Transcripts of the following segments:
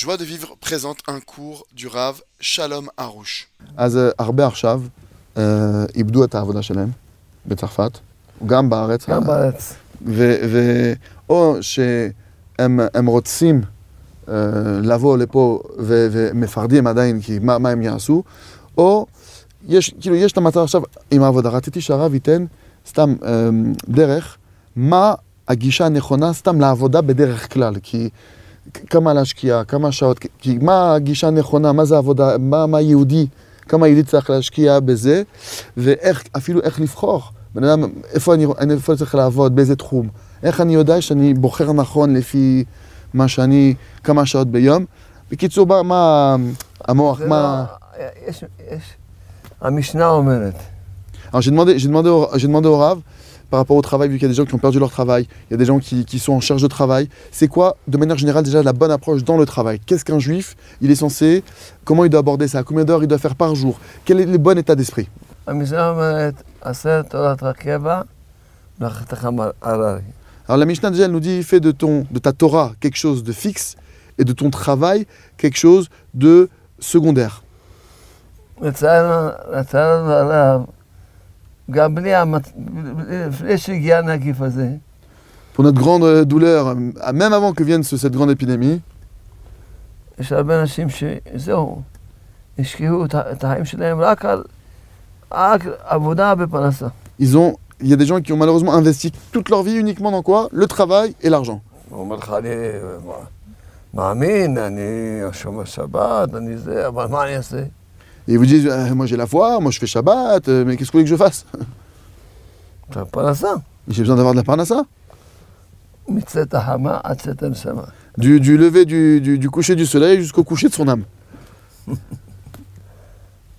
Joie de vivre présente un cours du Rav Shalom Harouche. אז אה, הרבה עכשיו אה, איבדו את העבודה שלהם בצרפת, גם בארץ. גם בארץ. ו, ו, או שהם הם רוצים אה, לבוא לפה ו, ומפחדים עדיין כי מה, מה הם יעשו, או יש, כאילו, יש את המצב עכשיו עם העבודה. רציתי שהרב ייתן סתם דרך, מה הגישה הנכונה סתם לעבודה בדרך כלל, כי כמה להשקיע, כמה שעות, כי- מה הגישה הנכונה, מה זה עבודה, מה, מה יהודי, כמה יהודי צריך להשקיע בזה, ואיך, אפילו איך לבחור. בן אדם, איפה אני, אני- איפה אני צריך לעבוד, באיזה תחום. איך אני יודע שאני בוחר נכון לפי מה שאני, כמה שעות ביום. בקיצור, מה, מה המוח, מה... לא- יש, יש, המשנה אומרת, Alors j'ai demandé, j'ai demandé, j'ai demandé au Rav par rapport au travail, vu qu'il y a des gens qui ont perdu leur travail, il y a des gens qui, sont en charge de travail. C'est quoi, de manière générale, déjà la bonne approche dans le travail Qu'est-ce qu'un juif Il est censé, comment il doit aborder ça Combien d'heures il doit faire par jour Quel est le bon état d'esprit alors la Mishnah déjà nous dit fais de ton de ta Torah quelque chose de fixe et de ton travail quelque chose de secondaire. לצערנו לצערנו הרב, גם בלי המצ... לפני שהגיע הנגיף הזה, Pour notre grande euh, douleur, euh, même avant que vienne ce- cette grande épidémie, יש הרבה אנשים שזהו, השקיעו את ה- את החיים שלהם רק על רק עבודה בפרנסה. ils ont, il y a des gens qui ont malheureusement investi toute leur vie uniquement dans quoi Le travail et l'argent. הוא אומר לך, אני מאמין, אני שומר שבת, אני זה, אבל מה אני אעשה? Et ils vous disent, Euh, moi j'ai la foi, moi je fais Shabbat, euh, mais qu'est-ce que vous voulez que je fasse אתה פרנסה. J'ai besoin d'avoir de la parnassa. מצאת החמה עד צאת הנשמה. Du, du lever du, du, du coucher du soleil jusqu'au coucher de son âme.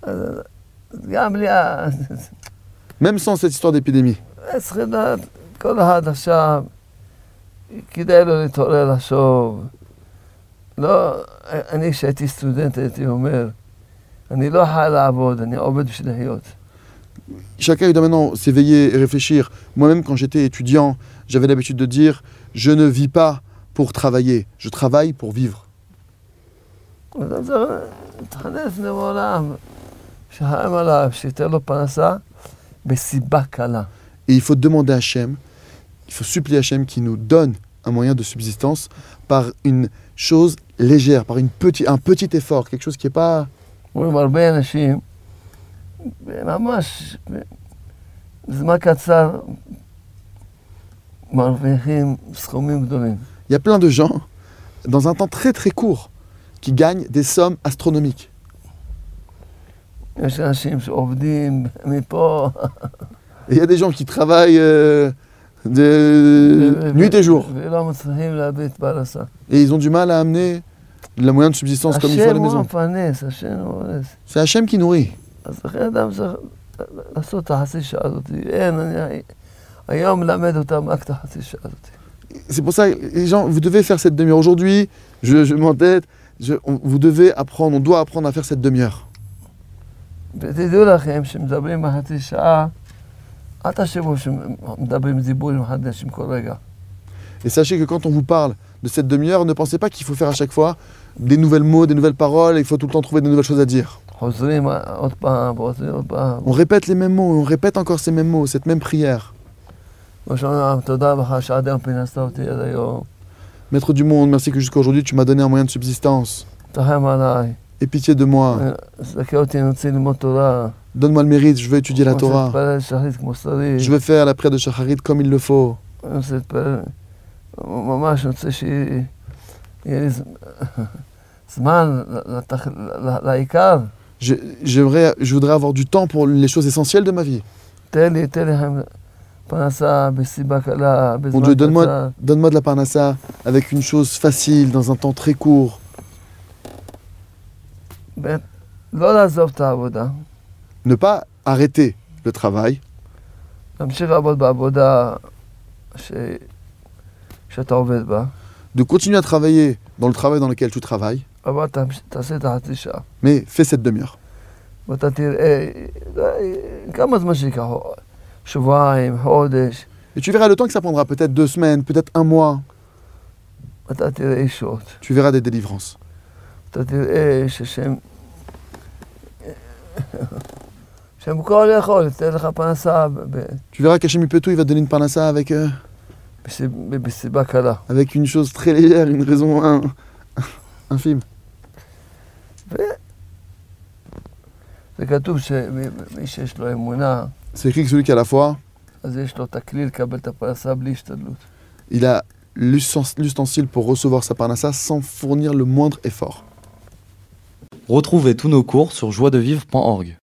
אז גם בלי ה... Même sans cette histoire d'épidémie. צריכים לדעת, כל אחד עכשיו, כדאי לו להתעורר לחשוב. לא, אני כשהייתי סטודנט הייתי אומר, אני לא חי לעבוד, אני עובד בשביל לחיות. Chacun il doit maintenant s'éveiller et réfléchir. Moi-même, quand j'étais étudiant, j'avais l'habitude de dire Je ne vis pas pour travailler, je travaille pour vivre. אז אתה צריך להתחנן לפני העולם, שחיים עליו, שייתן לו פרנסה בסיבה קלה. Et il faut demander à Hachem, il faut supplier Hachem qui nous donne un moyen de subsistance par une chose légère, par une petit, un petit effort, quelque chose qui n'est pas. רואים הרבה אנשים, ממש, בזמן קצר, מרוויחים סכומים גדולים. Il y a plein de gens, dans un temps très très court, qui gagnent des sommes astronomiques. יש אנשים שעובדים מפה, Et il y a des gens qui travaillent euh, de nuit et jour. ולא מצליחים להביא את פרנסה. Et ils ont du mal à amener le moyen de subsistance comme il faut à la maison. C'est Hachem qui nourrit. C'est pour ça, les gens, vous devez faire cette demi-heure. Aujourd'hui, je, je m'entête, vous devez apprendre, on doit apprendre à faire cette demi-heure. Et sachez que quand on vous parle de cette demi-heure, ne pensez pas qu'il faut faire à chaque fois des nouvelles mots, des nouvelles paroles, et il faut tout le temps trouver de nouvelles choses à dire. On répète les mêmes mots, on répète encore ces mêmes mots, cette même prière. Maître du monde, merci que jusqu'à aujourd'hui tu m'as donné un moyen de subsistance. Et pitié de moi. Donne-moi le mérite, je veux étudier la Torah. Je veux faire la prière de Shacharit comme il le faut. אני רוצה להתפלל, ממש אני רוצה שיהיה לי ז- זמן לתח- ל- לעיקר. Je, j'aimerais, je voudrais avoir du temps pour les choses essentielles de ma vie. תן לי, תן לי חיים- פרנסה בסיבה קלה, Mon בזמן Dieu, donne-moi, קצר. donne-moi de la parnassa avec une chose facile, dans un temps très court. ב', לא לעזוב את העבודה, Ne pas arrêter le travail, de continuer à travailler dans le travail dans lequel tu travailles, mais fais cette demi-heure. Et tu verras le temps que ça prendra, peut-être deux semaines, peut-être un mois. Tu verras des délivrances. Tu verras qu'Hachem peut tout, il va donner une panassa avec... Euh, mais c'est Bacala. Avec une chose très légère, une raison un, infime. C'est écrit que celui qui a la foi, il a l'ustensile pour recevoir sa parnassa sans fournir le moindre effort. Retrouvez tous nos cours sur joiedevivre.org.